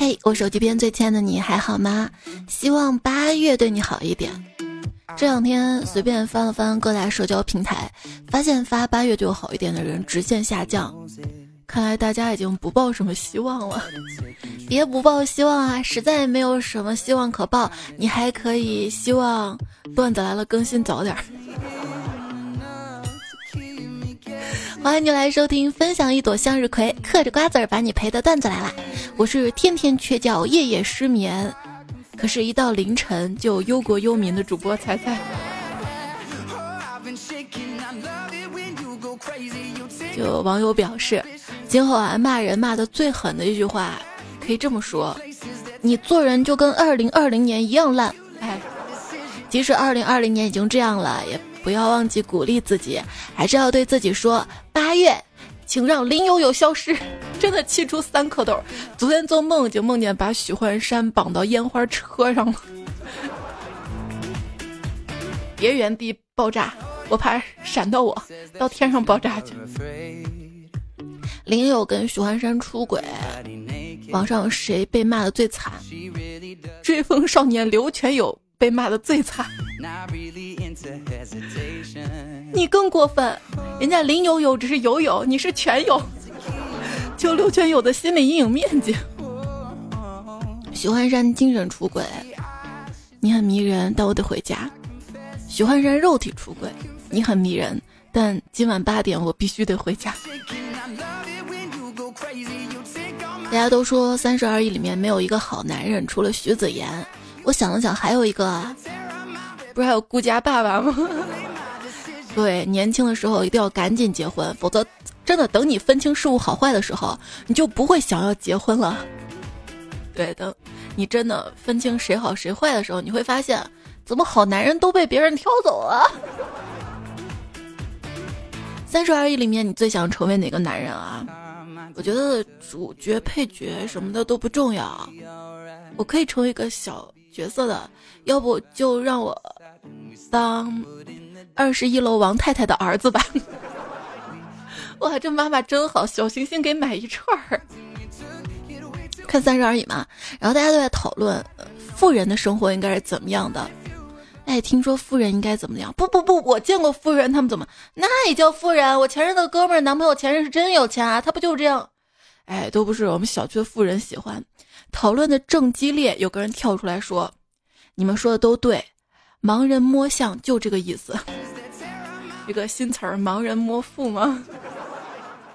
嘿，我手机边最亲爱的你还好吗？希望八月对你好一点。这两天随便翻了翻各大社交平台，发现发八月对我好一点的人直线下降。看来大家已经不抱什么希望了，别不抱希望啊！实在没有什么希望可抱，你还可以希望段子来了更新早点。欢迎你来收听，分享一朵向日葵，嗑着瓜子儿把你陪的段子来啦！我是天天缺觉、夜夜失眠，可是，一到凌晨就忧国忧民的主播彩彩。有网友表示。今后啊，骂人骂的最狠的一句话，可以这么说：你做人就跟二零二零年一样烂。哎，即使二零二零年已经这样了，也不要忘记鼓励自己，还是要对自己说：八月，请让林悠悠消失。真的气出三颗豆。昨天做梦就梦见把许幻山绑到烟花车上了，别原地爆炸，我怕闪到我，到天上爆炸去。林有跟许幻山出轨，网上谁被骂的最惨？追风少年刘全友被骂的最惨。你更过分，人家林有有只是友友，你是全友，就刘全友的心理阴影面积。许幻山精神出轨，你很迷人，但我得回家。许幻山肉体出轨，你很迷人，但今晚八点我必须得回家。大家都说《三十而已》里面没有一个好男人，除了徐子言。我想了想，还有一个，不是还有顾家爸爸吗？对，年轻的时候一定要赶紧结婚，否则真的等你分清事物好坏的时候，你就不会想要结婚了。对，等你真的分清谁好谁坏的时候，你会发现，怎么好男人都被别人挑走了？《三十而已》里面，你最想成为哪个男人啊？我觉得主角、配角什么的都不重要，我可以成为一个小角色的，要不就让我当二十一楼王太太的儿子吧。哇，这妈妈真好，小星星给买一串儿。看《三十而已》嘛，然后大家都在讨论富人的生活应该是怎么样的。哎，听说富人应该怎么样？不不不，我见过富人，他们怎么那也叫富人？我前任的哥们儿男朋友前任是真有钱啊，他不就这样？哎，都不是我们小区的富人喜欢。讨论的正激烈，有个人跳出来说：“你们说的都对，盲人摸象就这个意思。”一个新词儿，盲人摸富吗？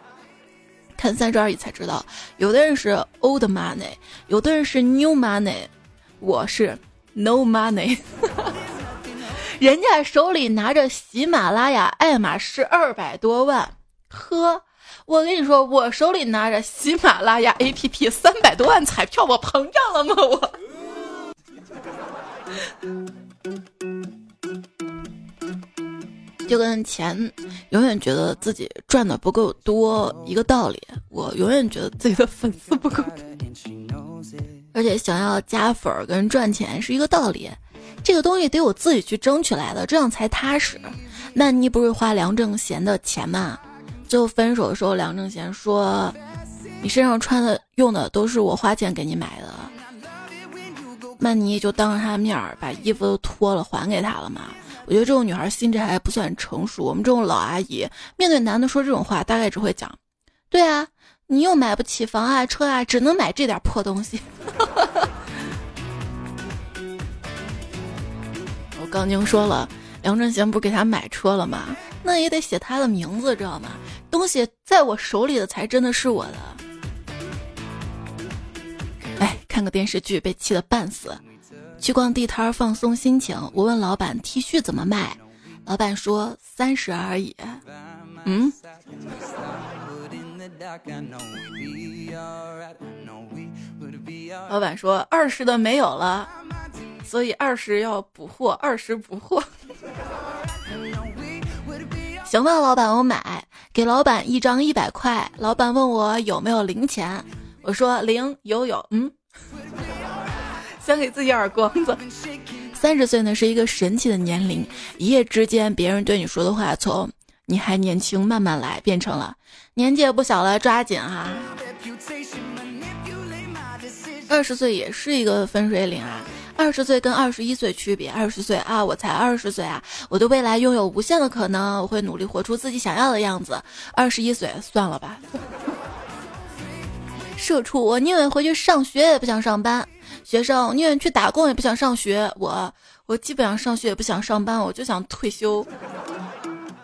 看三十而已才知道，有的人是 old money，有的人是 new money，我是 no money。人家手里拿着喜马拉雅爱马仕二百多万，呵，我跟你说，我手里拿着喜马拉雅 APP 三百多万彩票，我膨胀了吗？我，就跟钱永远觉得自己赚的不够多一个道理，我永远觉得自己的粉丝不够多，而且想要加粉跟赚钱是一个道理。这个东西得我自己去争取来的，这样才踏实。那你不是花梁正贤的钱吗？最后分手的时候，梁正贤说：“你身上穿的、用的都是我花钱给你买的。”曼妮就当着他的面儿把衣服都脱了还给他了嘛。我觉得这种女孩心智还不算成熟。我们这种老阿姨面对男的说这种话，大概只会讲：“对啊，你又买不起房啊、车啊，只能买这点破东西。”我刚宁说了，梁振贤不给他买车了吗？那也得写他的名字，知道吗？东西在我手里的才真的是我的。哎，看个电视剧被气得半死，去逛地摊放松心情。我问老板 T 恤怎么卖，老板说三十而已。嗯。老板说二十的没有了。所以二十要补货，二十补货。行吧，老板，我买。给老板一张一百块。老板问我有没有零钱，我说零有有。嗯，想给自己耳光子。三十岁呢是一个神奇的年龄，一夜之间，别人对你说的话从“你还年轻，慢慢来”变成了“年纪也不小了，抓紧哈”。二十岁也是一个分水岭啊！二十岁跟二十一岁区别，二十岁啊，我才二十岁啊，我的未来拥有无限的可能，我会努力活出自己想要的样子。二十一岁，算了吧。社畜，我宁愿回去上学也不想上班。学生，宁愿去打工也不想上学。我，我既不想上学也不想上班，我就想退休。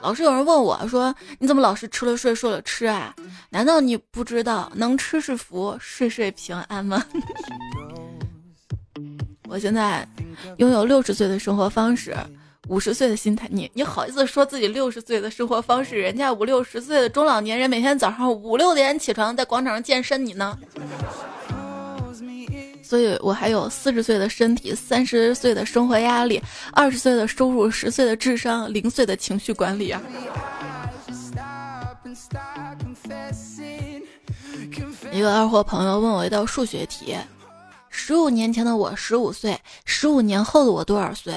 老是有人问我说：“你怎么老是吃了睡，睡了吃啊？难道你不知道能吃是福，睡睡平安吗？” 我现在拥有六十岁的生活方式。五十岁的心态，你你好意思说自己六十岁的生活方式？人家五六十岁的中老年人每天早上五六点起床在广场上健身，你呢？所以我还有四十岁的身体，三十岁的生活压力，二十岁的收入，十岁的智商，零岁的情绪管理啊！一个二货朋友问我一道数学题：十五年前的我十五岁，十五年后的我多少岁？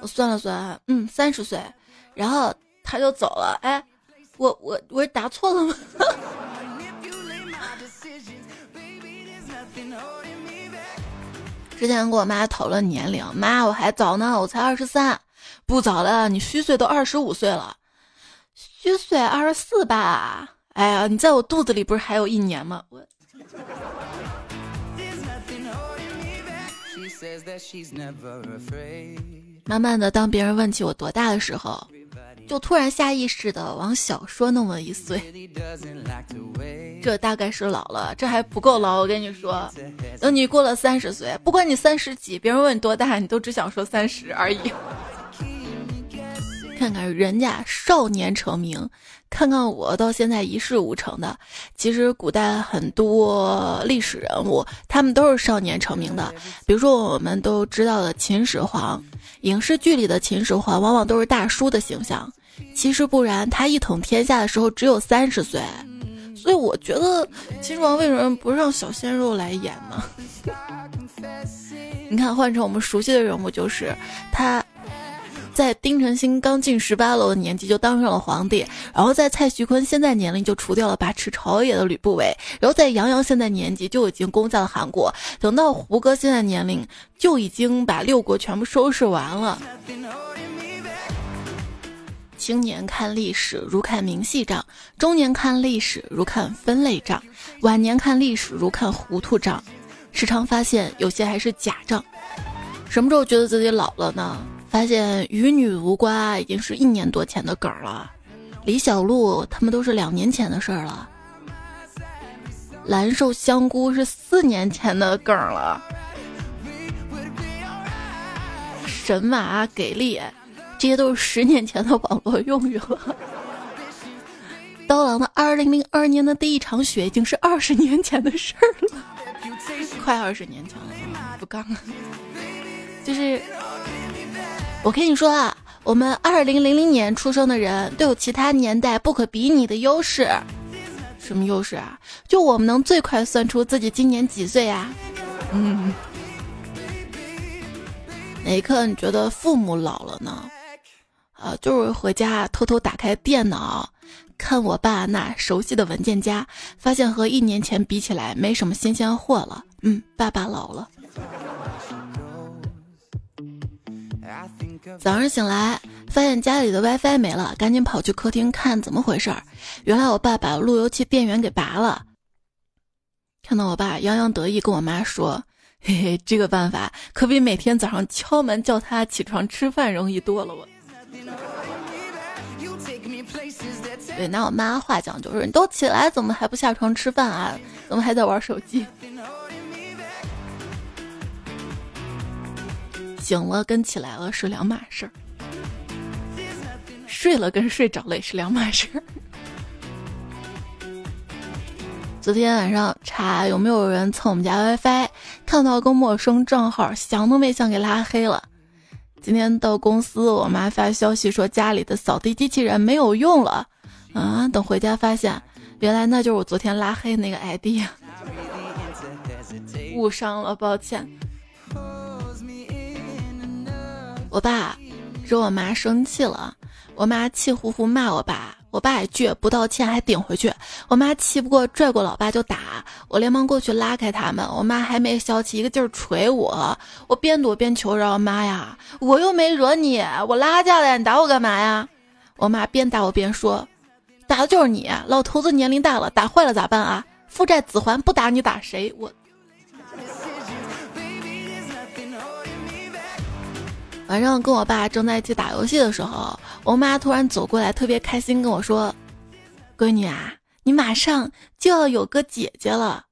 我算了算，嗯，三十岁，然后他就走了。哎，我我我答错了吗？之前跟我妈讨论年龄，妈，我还早呢，我才二十三，不早了，你虚岁都二十五岁了，虚岁二十四吧？哎呀，你在我肚子里不是还有一年吗？我。慢慢的，当别人问起我多大的时候，就突然下意识的往小说那么一岁。这大概是老了，这还不够老。我跟你说，等你过了三十岁，不管你三十几，别人问你多大，你都只想说三十而已。看看人家少年成名。看看我到现在一事无成的，其实古代很多历史人物，他们都是少年成名的。比如说我们都知道的秦始皇，影视剧里的秦始皇往往都是大叔的形象，其实不然，他一统天下的时候只有三十岁。所以我觉得秦始皇为什么不让小鲜肉来演呢？你看，换成我们熟悉的人物，就是他。在丁程鑫刚进十八楼的年纪就当上了皇帝，然后在蔡徐坤现在年龄就除掉了把持朝野的吕不韦，然后在杨洋现在年纪就已经攻下了韩国，等到胡歌现在年龄就已经把六国全部收拾完了。青年看历史如看明细账，中年看历史如看分类账，晚年看历史如看糊涂账，时常发现有些还是假账。什么时候觉得自己老了呢？发现与女无瓜已经是一年多前的梗了，李小璐他们都是两年前的事儿了，蓝瘦香菇是四年前的梗了，神马给力，这些都是十年前的网络用语了。刀郎的二零零二年的第一场雪已经是二十年前的事儿了，快二十年前了，不杠了，就是。我跟你说啊，我们二零零零年出生的人都有其他年代不可比拟的优势。什么优势啊？就我们能最快算出自己今年几岁呀？嗯。哪一刻你觉得父母老了呢？啊，就是回家偷偷打开电脑，看我爸那熟悉的文件夹，发现和一年前比起来没什么新鲜货了。嗯，爸爸老了。早上醒来，发现家里的 WiFi 没了，赶紧跑去客厅看怎么回事儿。原来我爸把路由器电源给拔了。看到我爸洋洋得意，跟我妈说：“嘿嘿，这个办法可比每天早上敲门叫他起床吃饭容易多了。”我。对，拿我妈话讲就是：“你都起来，怎么还不下床吃饭啊？怎么还在玩手机？”醒了跟起来了是两码事儿，睡了跟睡着了也是两码事儿。昨天晚上查有没有人蹭我们家 WiFi，看到个陌生账号，想都没想给拉黑了。今天到公司，我妈发消息说家里的扫地机器人没有用了，啊，等回家发现，原来那就是我昨天拉黑那个 ID，误伤了，抱歉。我爸惹我妈生气了，我妈气呼呼骂我爸，我爸也倔，不道歉还顶回去。我妈气不过，拽过老爸就打。我连忙过去拉开他们。我妈还没消气，一个劲儿捶我。我边躲边求饶：“妈呀，我又没惹你，我拉架的，你打我干嘛呀？”我妈边打我边说：“打的就是你，老头子年龄大了，打坏了咋办啊？父债子还，不打你打谁？我。”晚上跟我爸正在一起打游戏的时候，我妈突然走过来，特别开心跟我说：“闺女啊，你马上就要有个姐姐了。”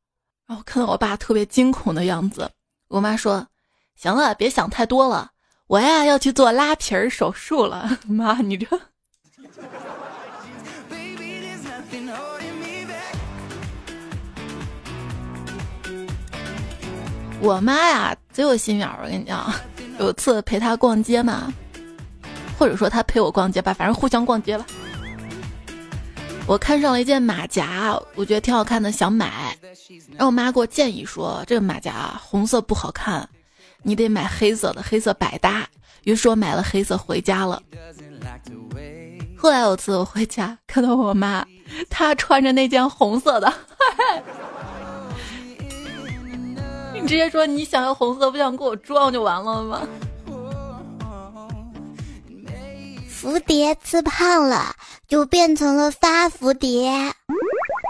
然后看到我爸特别惊恐的样子，我妈说：“行了，别想太多了，我呀要去做拉皮儿手术了。” 妈，你这…… 我妈呀，贼有心眼儿，我跟你讲。有次陪他逛街嘛，或者说他陪我逛街吧，反正互相逛街吧。我看上了一件马甲，我觉得挺好看的，想买。然后我妈给我建议说，这个马甲红色不好看，你得买黑色的，黑色百搭。于是我买了黑色回家了。后来有次我回家看到我妈，她穿着那件红色的。你直接说你想要红色，不想跟我撞就完了吗？蝴蝶吃胖了，就变成了发蝴蝶。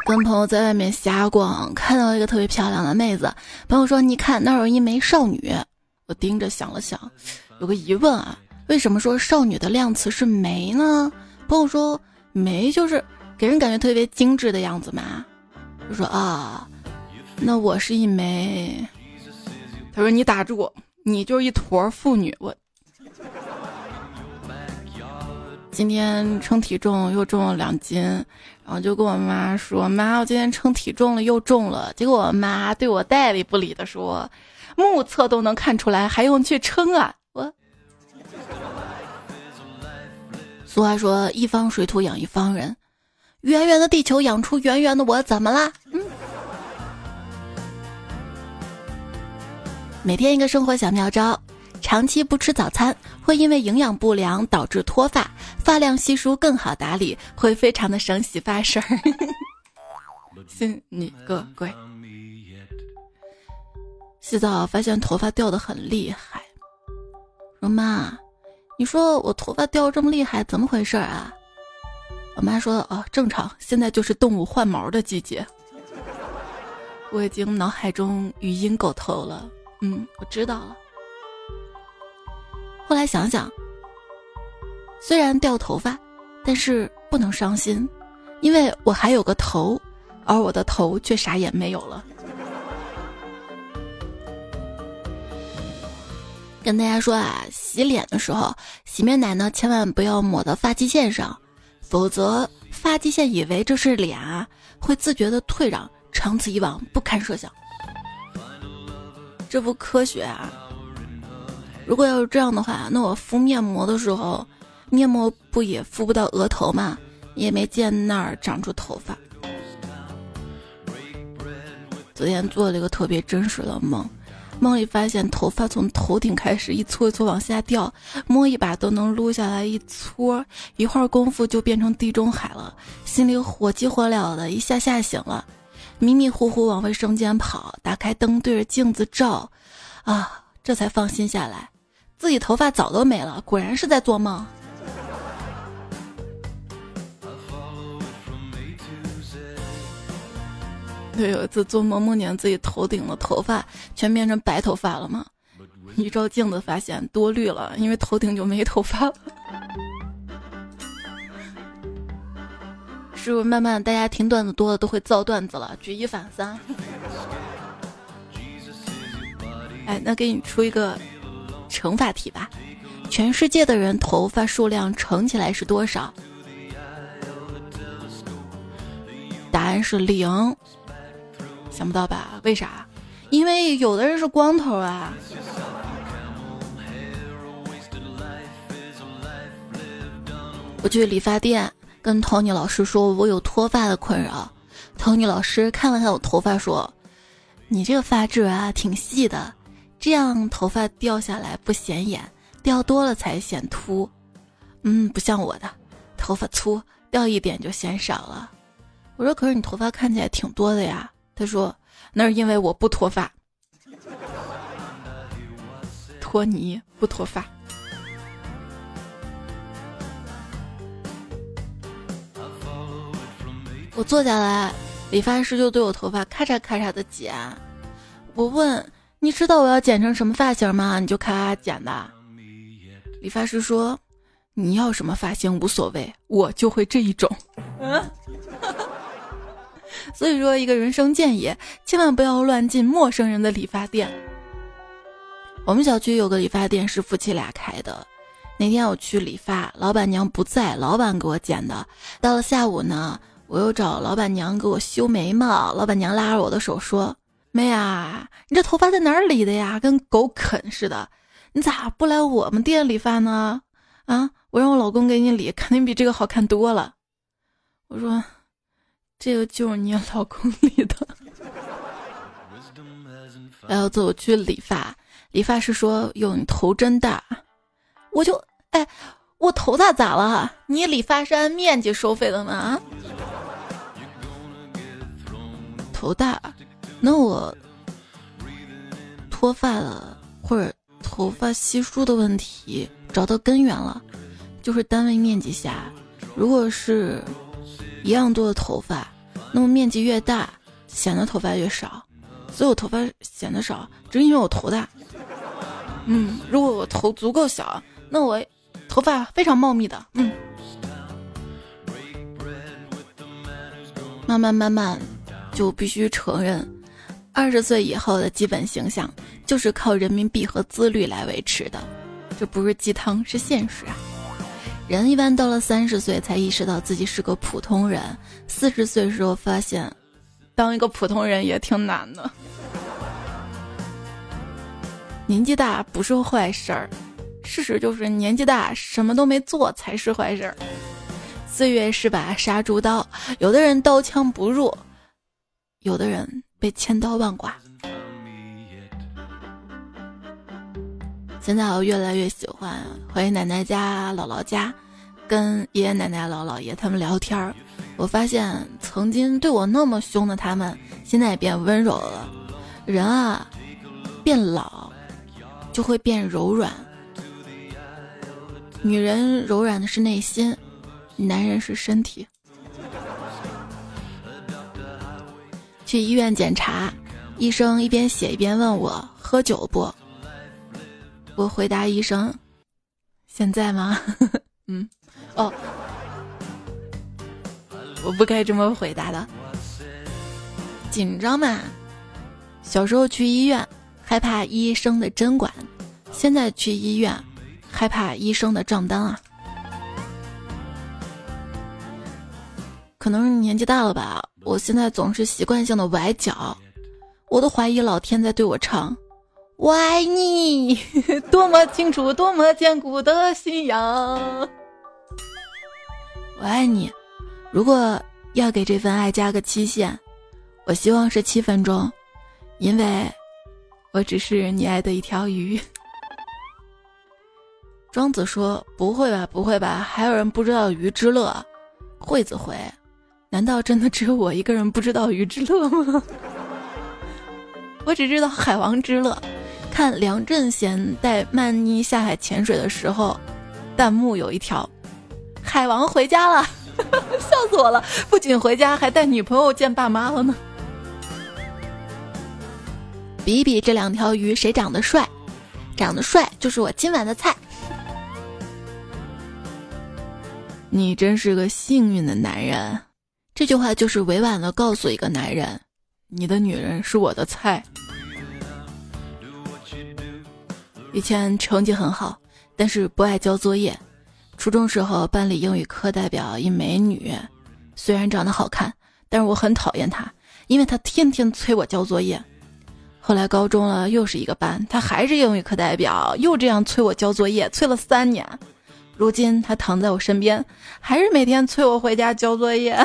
跟朋友在外面瞎逛，看到一个特别漂亮的妹子，朋友说：“你看那儿有一枚少女。”我盯着想了想，有个疑问啊，为什么说少女的量词是枚呢？朋友说：“枚就是给人感觉特别精致的样子嘛。”我说：“啊，那我是一枚。”他说：“你打住，你就是一坨妇女。”我今天称体重又重了两斤，然后就跟我妈说：“妈，我今天称体重了，又重了。”结果我妈对我代理不理的说：“目测都能看出来，还用去称啊？”我俗话说：“一方水土养一方人，圆圆的地球养出圆圆的我，怎么啦？”嗯。每天一个生活小妙招：长期不吃早餐会因为营养不良导致脱发，发量稀疏更好打理，会非常的省洗发水。信你个鬼！洗澡发现头发掉的很厉害，说妈，你说我头发掉这么厉害，怎么回事啊？我妈说哦，正常，现在就是动物换毛的季节。我已经脑海中语音狗头了。嗯，我知道了。后来想想，虽然掉头发，但是不能伤心，因为我还有个头，而我的头却啥也没有了。跟大家说啊，洗脸的时候，洗面奶呢千万不要抹到发际线上，否则发际线以为这是脸啊，会自觉的退让，长此以往不堪设想。这不科学啊！如果要是这样的话，那我敷面膜的时候，面膜不也敷不到额头吗？也没见那儿长出头发。昨天做了一个特别真实的梦，梦里发现头发从头顶开始一撮一撮往下掉，摸一把都能撸下来一撮，一会儿功夫就变成地中海了，心里火急火燎的，一下吓醒了。迷迷糊糊往卫生间跑，打开灯对着镜子照，啊，这才放心下来，自己头发早都没了，果然是在做梦。对，有一次做梦梦见自己头顶的头发全变成白头发了嘛，一照镜子发现多虑了，因为头顶就没头发了。是不是慢慢大家听段子多了都会造段子了？举一反三。哎，那给你出一个乘法题吧。全世界的人头发数量乘起来是多少？答案是零。想不到吧？为啥？因为有的人是光头啊。我去理发店。跟 Tony 老师说，我有脱发的困扰。Tony 老师看了看我头发，说：“你这个发质啊，挺细的，这样头发掉下来不显眼，掉多了才显秃。嗯，不像我的，头发粗，掉一点就显少了。我说：“可是你头发看起来挺多的呀。”他说：“那是因为我不脱发，脱泥不脱发。”我坐下来，理发师就对我头发咔嚓咔嚓的剪。我问：“你知道我要剪成什么发型吗？”你就咔咔剪的。理发师说：“你要什么发型无所谓，我就会这一种。”嗯。所以说，一个人生建议，千万不要乱进陌生人的理发店。我们小区有个理发店是夫妻俩开的。那天我去理发，老板娘不在，老板给我剪的。到了下午呢，我又找老板娘给我修眉毛，老板娘拉着我的手说：“妹啊，你这头发在哪儿理的呀？跟狗啃似的，你咋不来我们店理发呢？啊，我让我老公给你理，肯定比这个好看多了。”我说。这个就是你老公理的。然后走去理发，理发师说：“哟，你头真大。”我就哎，我头大咋了？你理发是按面积收费的吗？头大，那我脱发了或者头发稀疏的问题找到根源了，就是单位面积下。如果是。一样多的头发，那么面积越大，显得头发越少。所以我头发显得少，只是因为我头大。嗯，如果我头足够小，那我头发非常茂密的。嗯，慢慢慢慢，就必须承认，二十岁以后的基本形象就是靠人民币和自律来维持的。这不是鸡汤，是现实啊。人一般到了三十岁才意识到自己是个普通人，四十岁时候发现，当一个普通人也挺难的。年纪大不是坏事儿，事实就是年纪大什么都没做才是坏事儿。岁月是把杀猪刀，有的人刀枪不入，有的人被千刀万剐。现在我越来越喜欢回奶奶家、姥姥家，跟爷爷奶奶、姥姥爷他们聊天儿。我发现曾经对我那么凶的他们，现在也变温柔了。人啊，变老就会变柔软。女人柔软的是内心，男人是身体。去医院检查，医生一边写一边问我喝酒不。我回答医生：“现在吗？嗯，哦，我不该这么回答的。紧张嘛，小时候去医院害怕医生的针管，现在去医院害怕医生的账单啊。可能是年纪大了吧，我现在总是习惯性的崴脚，我都怀疑老天在对我唱。”我爱你，多么清楚，多么坚固的信仰。我爱你，如果要给这份爱加个期限，我希望是七分钟，因为我只是你爱的一条鱼。庄子说：“不会吧，不会吧，还有人不知道鱼之乐？”惠子回：“难道真的只有我一个人不知道鱼之乐吗？我只知道海王之乐。”看梁振贤带曼妮下海潜水的时候，弹幕有一条：“海王回家了，笑死我了！不仅回家，还带女朋友见爸妈了呢。”比比这两条鱼谁长得帅，长得帅就是我今晚的菜。你真是个幸运的男人，这句话就是委婉的告诉一个男人，你的女人是我的菜。以前成绩很好，但是不爱交作业。初中时候，班里英语课代表一美女，虽然长得好看，但是我很讨厌她，因为她天天催我交作业。后来高中了，又是一个班，她还是英语课代表，又这样催我交作业，催了三年。如今她躺在我身边，还是每天催我回家交作业。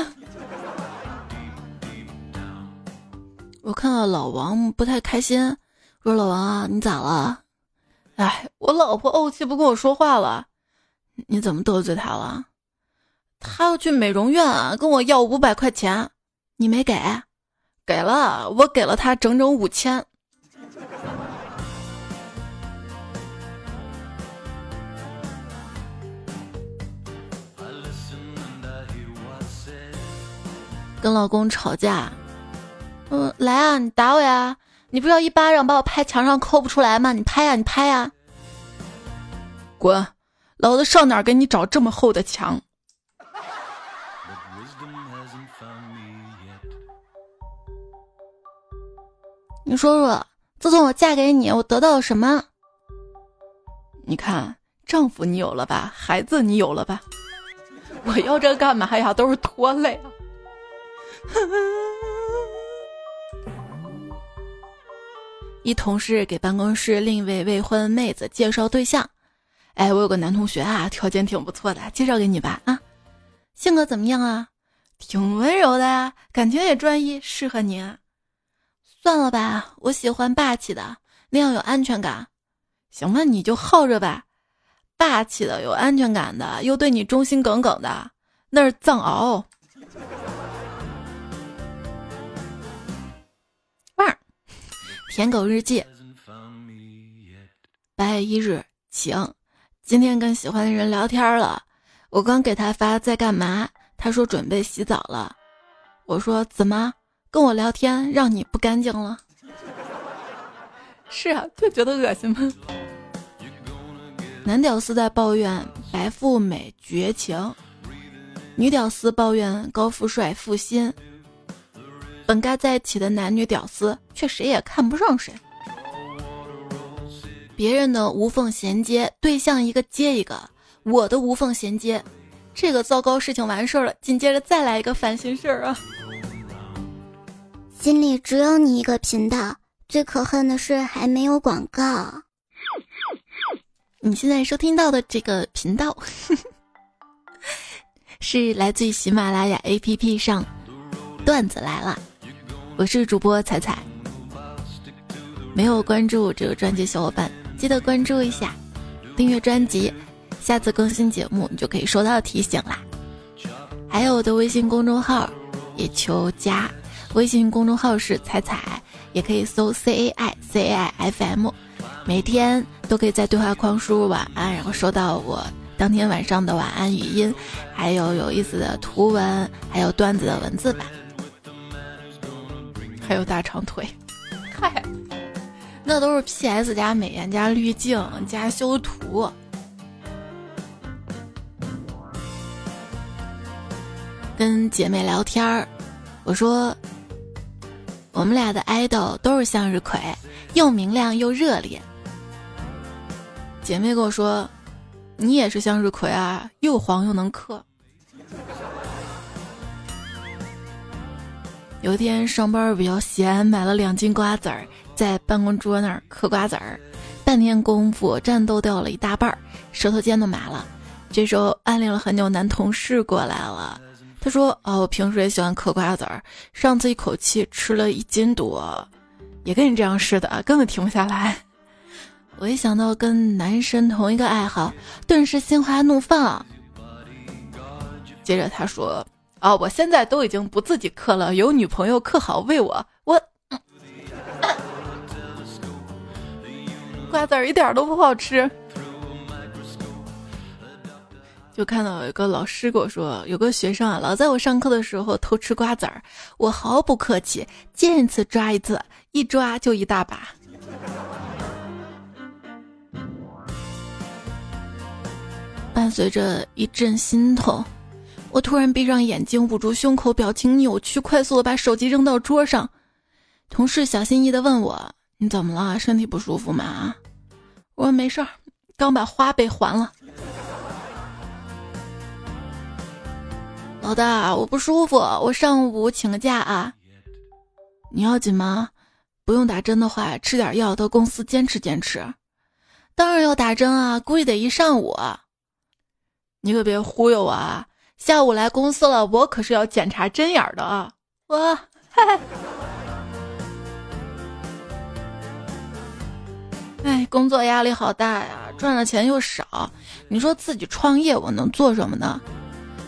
我看到老王不太开心，我说：“老王啊，你咋了？”哎，我老婆怄气不跟我说话了，你怎么得罪她了？她要去美容院啊，跟我要五百块钱，你没给？给了，我给了她整整五千。跟老公吵架，嗯，来啊，你打我呀！你不是要一巴掌把我拍墙上抠不出来吗？你拍呀，你拍呀！滚！老子上哪儿给你找这么厚的墙？你说说，自从我嫁给你，我得到了什么？你看，丈夫你有了吧？孩子你有了吧？我要这干嘛呀？都是拖累一同事给办公室另一位未婚妹子介绍对象，哎，我有个男同学啊，条件挺不错的，介绍给你吧啊，性格怎么样啊？挺温柔的呀，感情也专一，适合你。算了吧，我喜欢霸气的，那样有安全感。行吧，你就耗着吧，霸气的，有安全感的，又对你忠心耿耿的，那是藏獒。舔狗日记，八月一日，晴。今天跟喜欢的人聊天了，我刚给他发在干嘛，他说准备洗澡了。我说怎么跟我聊天让你不干净了？是啊，就觉得恶心吗？男屌丝在抱怨白富美绝情，女屌丝抱怨高富帅负心。本该在一起的男女屌丝，却谁也看不上谁。别人的无缝衔接对象一个接一个，我的无缝衔接，这个糟糕事情完事儿了，紧接着再来一个烦心事儿啊！心里只有你一个频道，最可恨的是还没有广告。你现在收听到的这个频道，是来自于喜马拉雅 APP 上段子来了。我是主播彩彩，没有关注这个专辑小伙伴记得关注一下，订阅专辑，下次更新节目你就可以收到提醒啦。还有我的微信公众号，也求加，微信公众号是彩彩，也可以搜 C A I C A I F M，每天都可以在对话框输入晚安，然后收到我当天晚上的晚安语音，还有有意思的图文，还有段子的文字版。还有大长腿，嗨，那都是 P.S 加美颜加滤镜加修图。跟姐妹聊天儿，我说我们俩的爱豆都是向日葵，又明亮又热烈。姐妹跟我说，你也是向日葵啊，又黄又能嗑。有一天上班比较闲，买了两斤瓜子儿，在办公桌那儿嗑瓜子儿，半天功夫战斗掉了一大半儿，舌头尖都麻了。这时候暗恋了很久男同事过来了，他说：“哦，我平时也喜欢嗑瓜子儿，上次一口气吃了一斤多，也跟你这样似的，根本停不下来。”我一想到跟男神同一个爱好，顿时心花怒放。接着他说。啊！我现在都已经不自己嗑了，有女朋友嗑好喂我。我瓜子儿一点都不好吃。就看到有一个老师跟我说，有个学生啊，老在我上课的时候偷吃瓜子儿，我毫不客气，见一次抓一次，一抓就一大把。伴随着一阵心痛。我突然闭上眼睛，捂住胸口，表情扭曲，快速的把手机扔到桌上。同事小心翼翼的问我：“你怎么了？身体不舒服吗？”我说：“没事儿，刚把花呗还了。”老大，我不舒服，我上午请个假啊。你要紧吗？不用打针的话，吃点药到公司坚持坚持。当然要打针啊，估计得一上午。你可别忽悠我啊！下午来公司了，我可是要检查针眼的啊！我，哎，工作压力好大呀，赚的钱又少，你说自己创业我能做什么呢？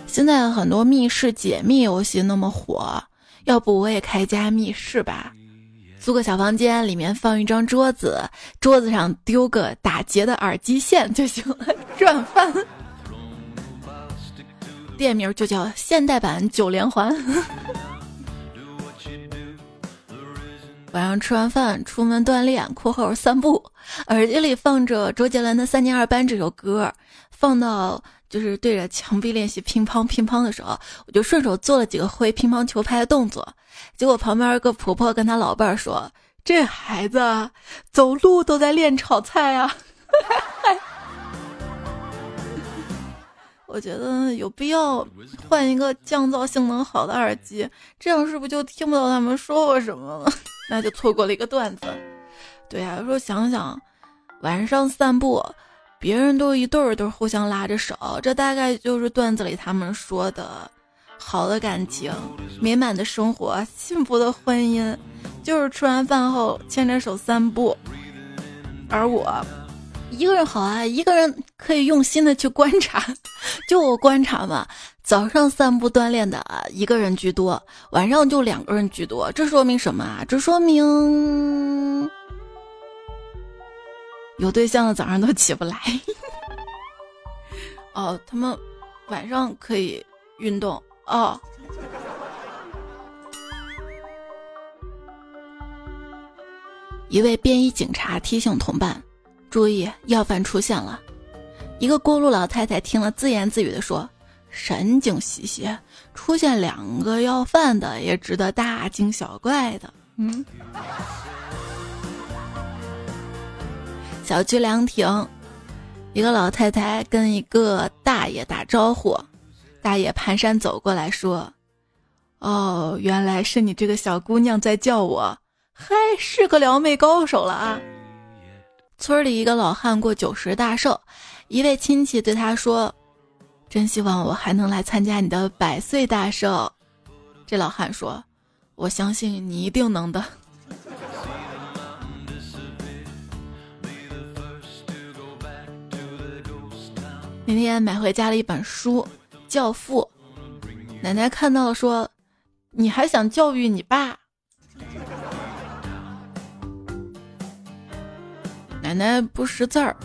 现在很多密室解密游戏那么火，要不我也开家密室吧？租个小房间，里面放一张桌子，桌子上丢个打结的耳机线就行了，赚翻。店名就叫现代版九连环。晚上吃完饭出门锻炼（括号散步），耳机里放着周杰伦的《三年二班》这首歌，放到就是对着墙壁练习乒乓乒乓的时候，我就顺手做了几个挥乒乓球拍的动作。结果旁边一个婆婆跟她老伴儿说：“这孩子走路都在练炒菜啊！” 我觉得有必要换一个降噪性能好的耳机，这样是不是就听不到他们说我什么了？那就错过了一个段子。对呀，有时候想想，晚上散步，别人都一对儿都互相拉着手，这大概就是段子里他们说的，好的感情、美满的生活、幸福的婚姻，就是吃完饭后牵着手散步。而我，一个人好啊，一个人可以用心的去观察。就我观察嘛。早上散步锻炼的啊一个人居多，晚上就两个人居多，这说明什么啊？这说明有对象的早上都起不来。哦，他们晚上可以运动哦。一位便衣警察提醒同伴：“注意，要饭出现了。”一个过路老太太听了，自言自语的说。神经兮兮，出现两个要饭的也值得大惊小怪的。嗯，小区凉亭，一个老太太跟一个大爷打招呼，大爷蹒跚走过来说：“哦，原来是你这个小姑娘在叫我，嗨，是个撩妹高手了啊！”村里一个老汉过九十大寿，一位亲戚对他说。真希望我还能来参加你的百岁大寿，这老汉说：“我相信你一定能的。”那天买回家了一本书《教父》，奶奶看到了说：“你还想教育你爸？”奶奶不识字儿，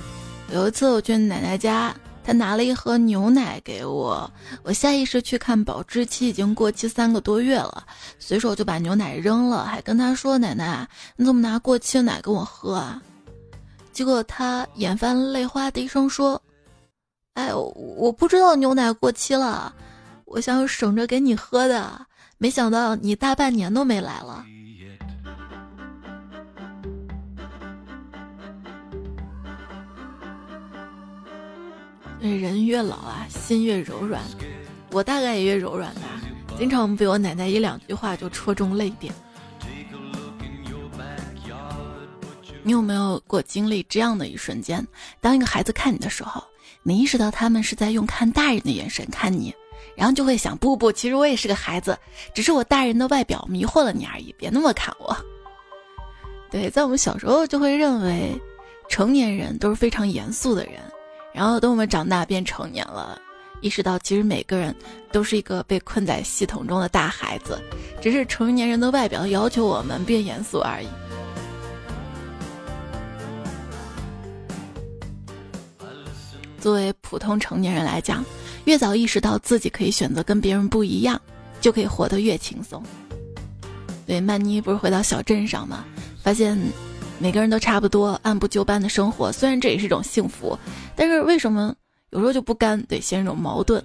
有一次我去奶奶家。她拿了一盒牛奶给我，我下意识去看保质期已经过期三个多月了，随手就把牛奶扔了，还跟她说：“奶奶，你怎么拿过期的奶跟我喝啊？”结果他眼泛泪花的一声说：“哎，我不知道牛奶过期了，我想省着给你喝的，没想到你大半年都没来了。”人越老啊，心越柔软。我大概也越柔软吧，经常被我奶奶一两句话就戳中泪点。你有没有过经历这样的一瞬间？当一个孩子看你的时候，你意识到他们是在用看大人的眼神看你，然后就会想：不不，其实我也是个孩子，只是我大人的外表迷惑了你而已，别那么看我。对，在我们小时候就会认为，成年人都是非常严肃的人。然后等我们长大变成年了，意识到其实每个人都是一个被困在系统中的大孩子，只是成年人的外表要求我们变严肃而已。作为普通成年人来讲，越早意识到自己可以选择跟别人不一样，就可以活得越轻松。对，曼妮不是回到小镇上吗？发现。每个人都差不多，按部就班的生活，虽然这也是一种幸福，但是为什么有时候就不甘，得陷入一种矛盾？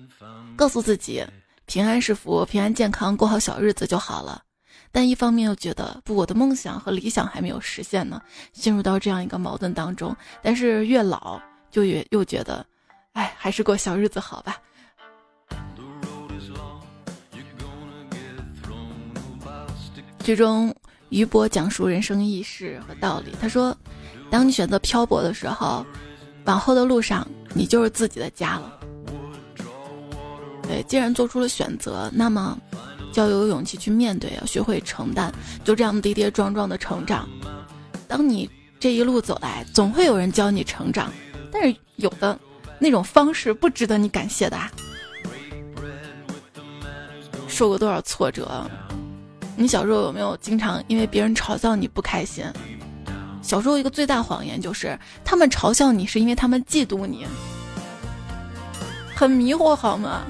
告诉自己平安是福，平安健康过好小日子就好了，但一方面又觉得不，我的梦想和理想还没有实现呢，陷入到这样一个矛盾当中。但是越老就越又觉得，哎，还是过小日子好吧。最终。余波讲述人生意识和道理。他说：“当你选择漂泊的时候，往后的路上，你就是自己的家了。对，既然做出了选择，那么就要有勇气去面对，要学会承担。就这样跌跌撞撞的成长。当你这一路走来，总会有人教你成长，但是有的那种方式不值得你感谢的。受过多少挫折？你小时候有没有经常因为别人嘲笑你不开心？小时候一个最大谎言就是他们嘲笑你是因为他们嫉妒你，很迷惑好吗？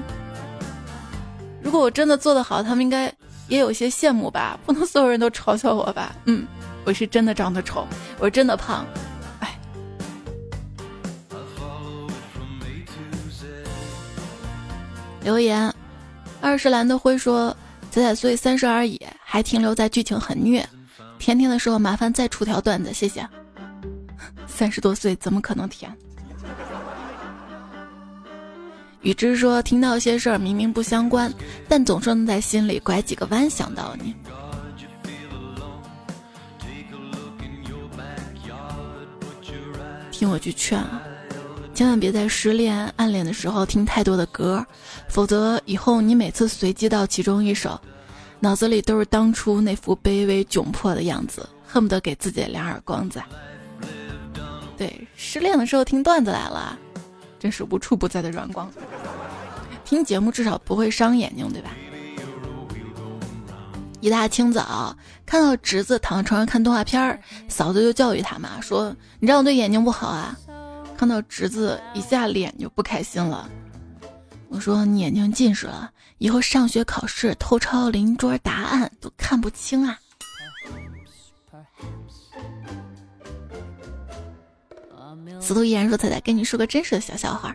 如果我真的做得好，他们应该也有些羡慕吧？不能所有人都嘲笑我吧？嗯，我是真的长得丑，我真的胖。留言，二十蓝的灰说：“仔仔岁三十而已，还停留在剧情很虐。”甜甜的时候，麻烦再出条段子，谢谢。三十多岁怎么可能甜？雨之说：“听到些事儿明明不相关，但总是能在心里拐几个弯想到你。”听我句劝啊！千万别在失恋、暗恋的时候听太多的歌，否则以后你每次随机到其中一首，脑子里都是当初那副卑微窘迫的样子，恨不得给自己两耳光子。对，失恋的时候听段子来了，真是无处不在的软光。听节目至少不会伤眼睛，对吧？一大清早看到侄子躺在床上看动画片儿，嫂子就教育他嘛，说：“你这样对眼睛不好啊。”看到侄子一下脸就不开心了，我说你眼睛近视了，以后上学考试偷抄邻桌答案都看不清啊。司徒依然说：“彩彩，跟你说个真实的小笑话。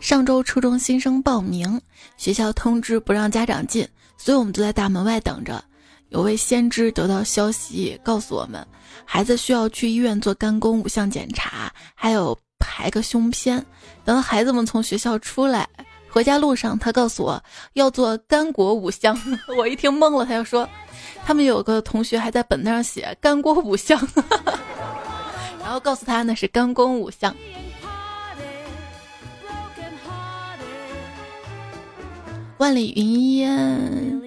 上周初中新生报名，学校通知不让家长进，所以我们都在大门外等着。有位先知得到消息，告诉我们，孩子需要去医院做肝功五项检查，还有。”拍个胸片，等孩子们从学校出来，回家路上，他告诉我要做干果五香，我一听懵了，他就说，他们有个同学还在本子上写干锅五香，然后告诉他那是干果五香。万里云烟，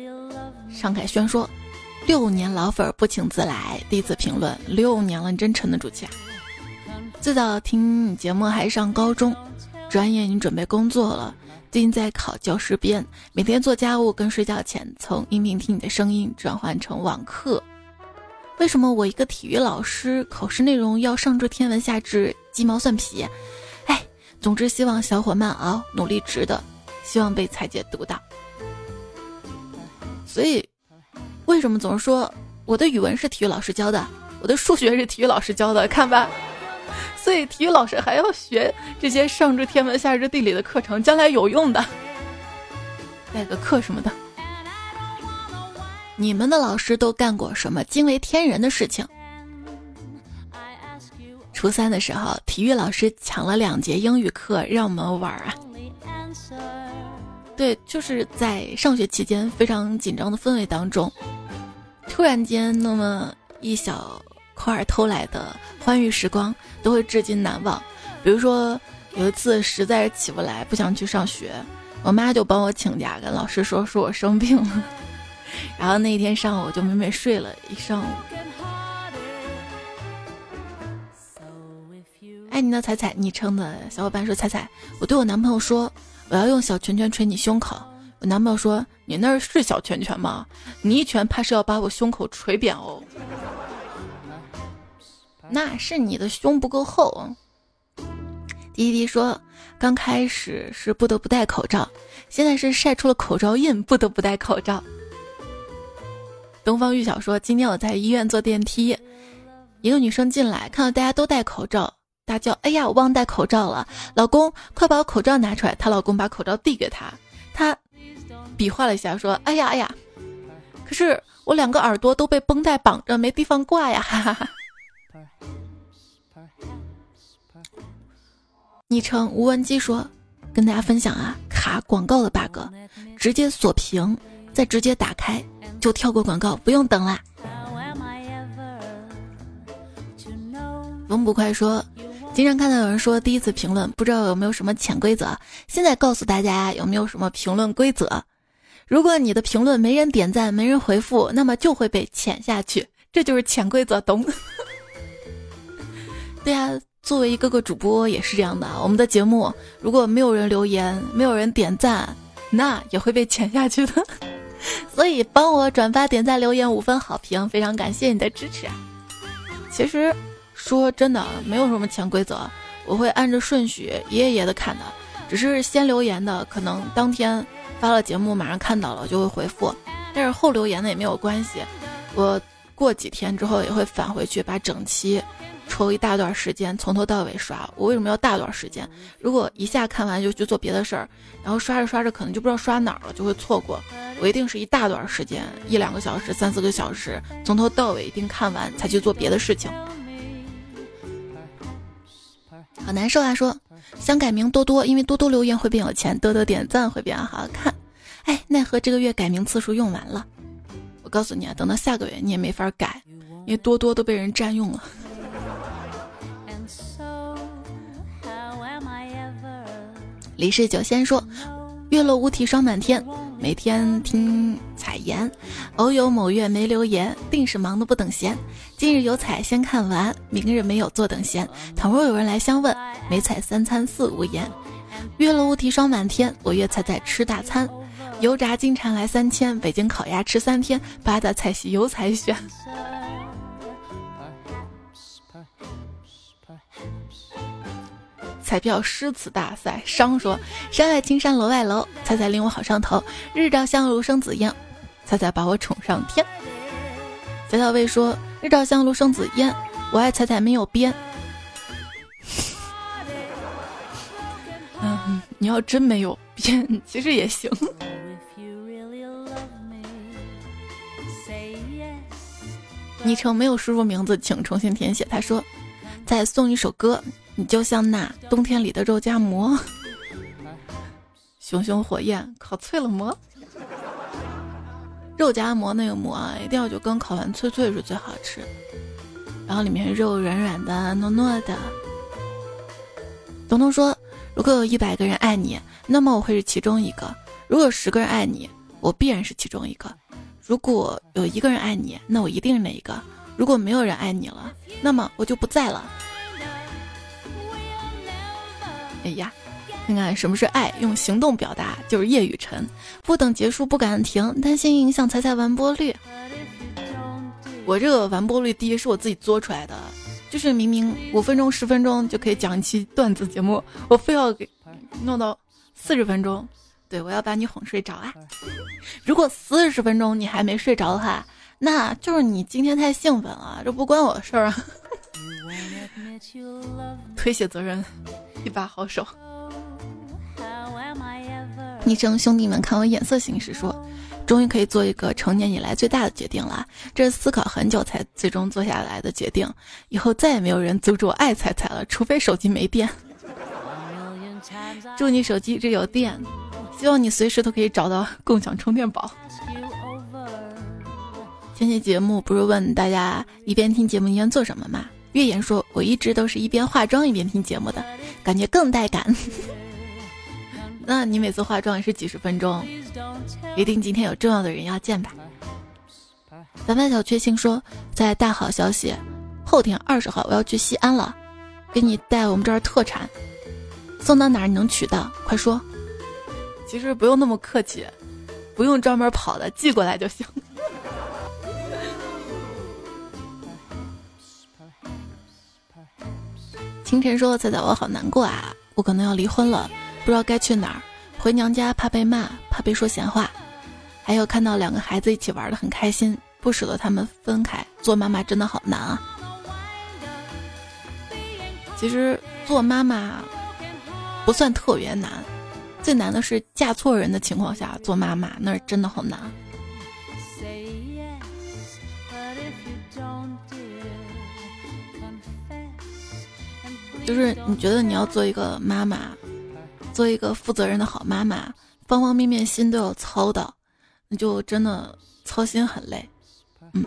尚凯轩说，六年老粉不请自来，第一次评论，六年了，你真沉得住气啊。最早听你节目还上高中，转眼你准备工作了。最近在考教师编，每天做家务跟睡觉前从音频听你的声音转换成网课。为什么我一个体育老师考试内容要上至天文下至鸡毛蒜皮？哎，总之希望小伙慢熬，努力值得，希望被彩姐读到。所以，为什么总是说我的语文是体育老师教的，我的数学是体育老师教的？看吧。所以体育老师还要学这些上知天文下知地理的课程，将来有用的，带个课什么的。你们的老师都干过什么惊为天人的事情？初三的时候，体育老师抢了两节英语课让我们玩啊。对，就是在上学期间非常紧张的氛围当中，突然间那么一小。块偷来的欢愉时光都会至今难忘。比如说，有一次实在是起不来，不想去上学，我妈就帮我请假，跟老师说说我生病了。然后那一天上午我就美美睡了一上午。爱你的彩彩，昵称的小伙伴说：“彩彩，我对我男朋友说，我要用小拳拳捶你胸口。我男朋友说：你那是小拳拳吗？你一拳怕是要把我胸口捶扁哦。”那是你的胸不够厚。滴滴说，刚开始是不得不戴口罩，现在是晒出了口罩印，不得不戴口罩。东方玉晓说，今天我在医院坐电梯，一个女生进来，看到大家都戴口罩，大叫：“哎呀，我忘戴口罩了！”老公，快把我口罩拿出来。她老公把口罩递给她，她比划了一下，说：“哎呀哎呀，可是我两个耳朵都被绷带绑着，没地方挂呀！”哈哈哈。昵称吴文姬说：“跟大家分享啊，卡广告的 bug，直接锁屏，再直接打开就跳过广告，不用等啦。”风不快说：“经常看到有人说第一次评论，不知道有没有什么潜规则？现在告诉大家有没有什么评论规则？如果你的评论没人点赞、没人回复，那么就会被潜下去，这就是潜规则，懂？”对呀。作为一个个主播也是这样的，我们的节目如果没有人留言，没有人点赞，那也会被潜下去的。所以帮我转发、点赞、留言五分好评，非常感谢你的支持。其实说真的，没有什么潜规则，我会按着顺序一页页的看的。只是先留言的，可能当天发了节目马上看到了就会回复，但是后留言的也没有关系，我过几天之后也会返回去把整期。抽一大段时间从头到尾刷，我为什么要大段时间？如果一下看完就去做别的事儿，然后刷着刷着可能就不知道刷哪儿了，就会错过。我一定是一大段时间，一两个小时、三四个小时，从头到尾一定看完才去做别的事情。好难受啊！说想改名多多，因为多多留言会变有钱，多多点赞会变好看。哎，奈何这个月改名次数用完了。我告诉你啊，等到下个月你也没法改，因为多多都被人占用了。李氏酒仙说：“月落乌啼霜满天，每天听彩言。偶有某月没留言，定是忙得不等闲。今日有彩先看完，明日没有坐等闲。倘若有人来相问，没彩三餐四无言。月落乌啼霜满天，我约彩彩吃大餐。油炸金蝉来三千，北京烤鸭吃三天。八大菜系有彩选。”彩票诗词大赛，商说：山外青山楼外楼，彩彩令我好上头。日照香炉生紫烟，彩彩把我宠上天。小小魏说：日照香炉生紫烟，我爱彩彩没有边。嗯，你要真没有边，其实也行。昵称没有输入名字，请重新填写。他说：再送一首歌。你就像那冬天里的肉夹馍，熊熊火焰烤脆了馍。肉夹馍那个馍啊，一定要就刚烤完脆脆是最好吃，然后里面肉软软的糯糯的。东东说，如果有一百个人爱你，那么我会是其中一个；如果十个人爱你，我必然是其中一个；如果有一个人爱你，那我一定是那一个；如果没有人爱你了，那么我就不在了。哎呀，看看什么是爱，用行动表达就是叶雨辰。不等结束不敢停，担心影响彩彩完播率。我这个完播率低是我自己作出来的，就是明明五分钟、十分钟就可以讲一期段子节目，我非要给弄到四十分钟。对，我要把你哄睡着啊！如果四十分钟你还没睡着的话，那就是你今天太兴奋了，这不关我的事儿啊。推卸责任。一把好手，昵称兄弟们看我眼色行事说，终于可以做一个成年以来最大的决定了，这是思考很久才最终做下来的决定。以后再也没有人阻止我爱彩彩了，除非手机没电。祝你手机一直有电，希望你随时都可以找到共享充电宝。前期节目不是问大家一边听节目一边做什么吗？月言说：“我一直都是一边化妆一边听节目的，感觉更带感。那你每次化妆也是几十分钟？一定今天有重要的人要见吧？”凡凡小确幸说：“在大好消息，后天二十号我要去西安了，给你带我们这儿特产，送到哪儿你能取到？快说。其实不用那么客气，不用专门跑的，寄过来就行。”清晨说：“彩彩，我好难过啊，我可能要离婚了，不知道该去哪儿。回娘家怕被骂，怕被说闲话，还有看到两个孩子一起玩的很开心，不舍得他们分开。做妈妈真的好难啊。其实做妈妈不算特别难，最难的是嫁错人的情况下做妈妈，那真的好难。”就是你觉得你要做一个妈妈，做一个负责任的好妈妈，方方面面心都要操的，那就真的操心很累。嗯，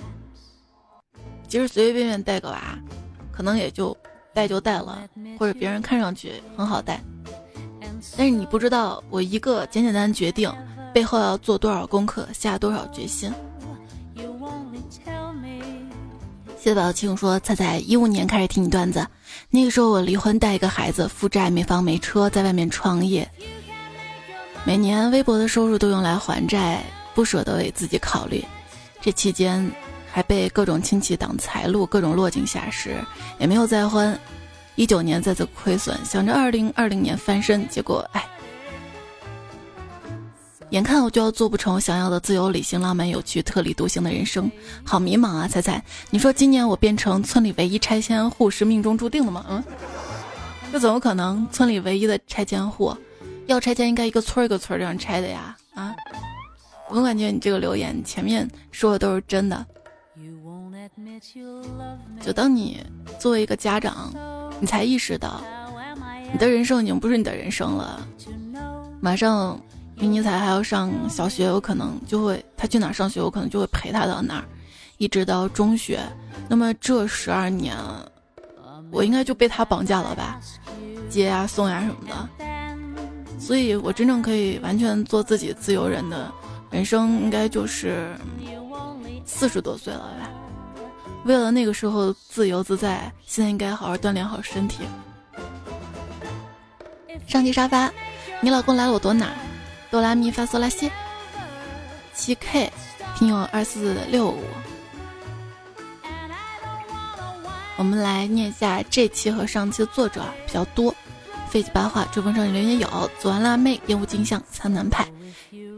其实随随便便带个娃，可能也就带就带了，或者别人看上去很好带，但是你不知道我一个简简单单决定背后要做多少功课，下多少决心。谢宝庆说：“彩彩一五年开始听你段子，那个时候我离婚带一个孩子，负债没房没车，在外面创业，每年微薄的收入都用来还债，不舍得为自己考虑，这期间还被各种亲戚挡财路，各种落井下石，也没有再婚。一九年再次亏损，想着二零二零年翻身，结果哎，眼看我就要做不成我想要的自由、理性、浪漫、有趣、特立独行的人生，好迷茫啊！彩彩，你说今年我变成村里唯一拆迁户是命中注定的吗？嗯，这怎么可能？村里唯一的拆迁户，要拆迁应该一个村一个村这样拆的呀！啊，我感觉你这个留言前面说的都是真的，就当你作为一个家长。你才意识到，你的人生已经不是你的人生了。马上，云尼才还要上小学，有可能就会他去哪上学，我可能就会陪他到哪儿，一直到中学。那么这十二年，我应该就被他绑架了吧，接呀送呀什么的。所以我真正可以完全做自己自由人的人生，应该就是四十多岁了吧。为了那个时候自由自在，现在应该好好锻炼好身体。上期沙发，你老公来了我躲哪？哆来咪发嗦拉西。七 K，听友二四六五。我们来念一下这期和上期的作者比较多。废弃八卦，追风少女留言有：左岸辣妹、烟雾镜像、苍南派、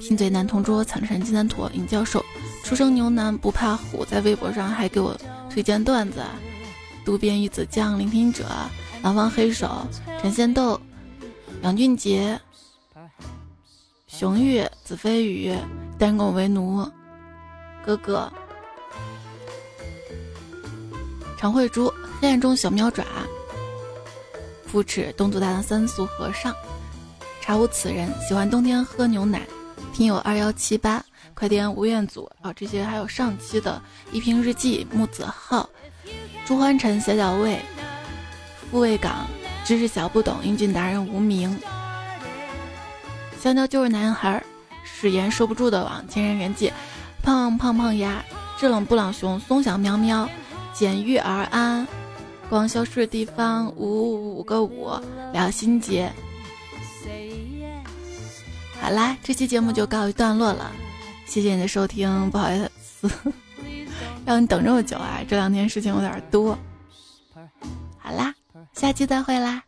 贫嘴男同桌、惨山金丹陀、尹教授、出生牛男不怕虎，在微博上还给我。推荐段子：渡边玉子酱、聆听者、南方黑手、陈仙豆、杨俊杰、熊玉、子飞宇、单狗为奴、哥哥、常慧珠、黑暗中小喵爪、扶持东渡大唐三俗和尚、查无此人、喜欢冬天喝牛奶、听友二幺七八。快点吴彦祖啊，这些还有上期的一瓶日记木子浩、朱欢晨、小小魏、复位港、知识小不懂、英俊达人无名、香蕉就是男孩、誓言收不住的网、千人人记、胖胖胖鸭、制冷布朗熊、松小喵喵、简玉而安、光消失的地方五五个五、聊心结。好啦，这期节目就告一段落了。谢谢你的收听，不好意思，让你等这么久啊！这两天事情有点多。好啦，下期再会啦，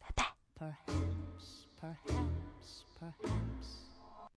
拜拜。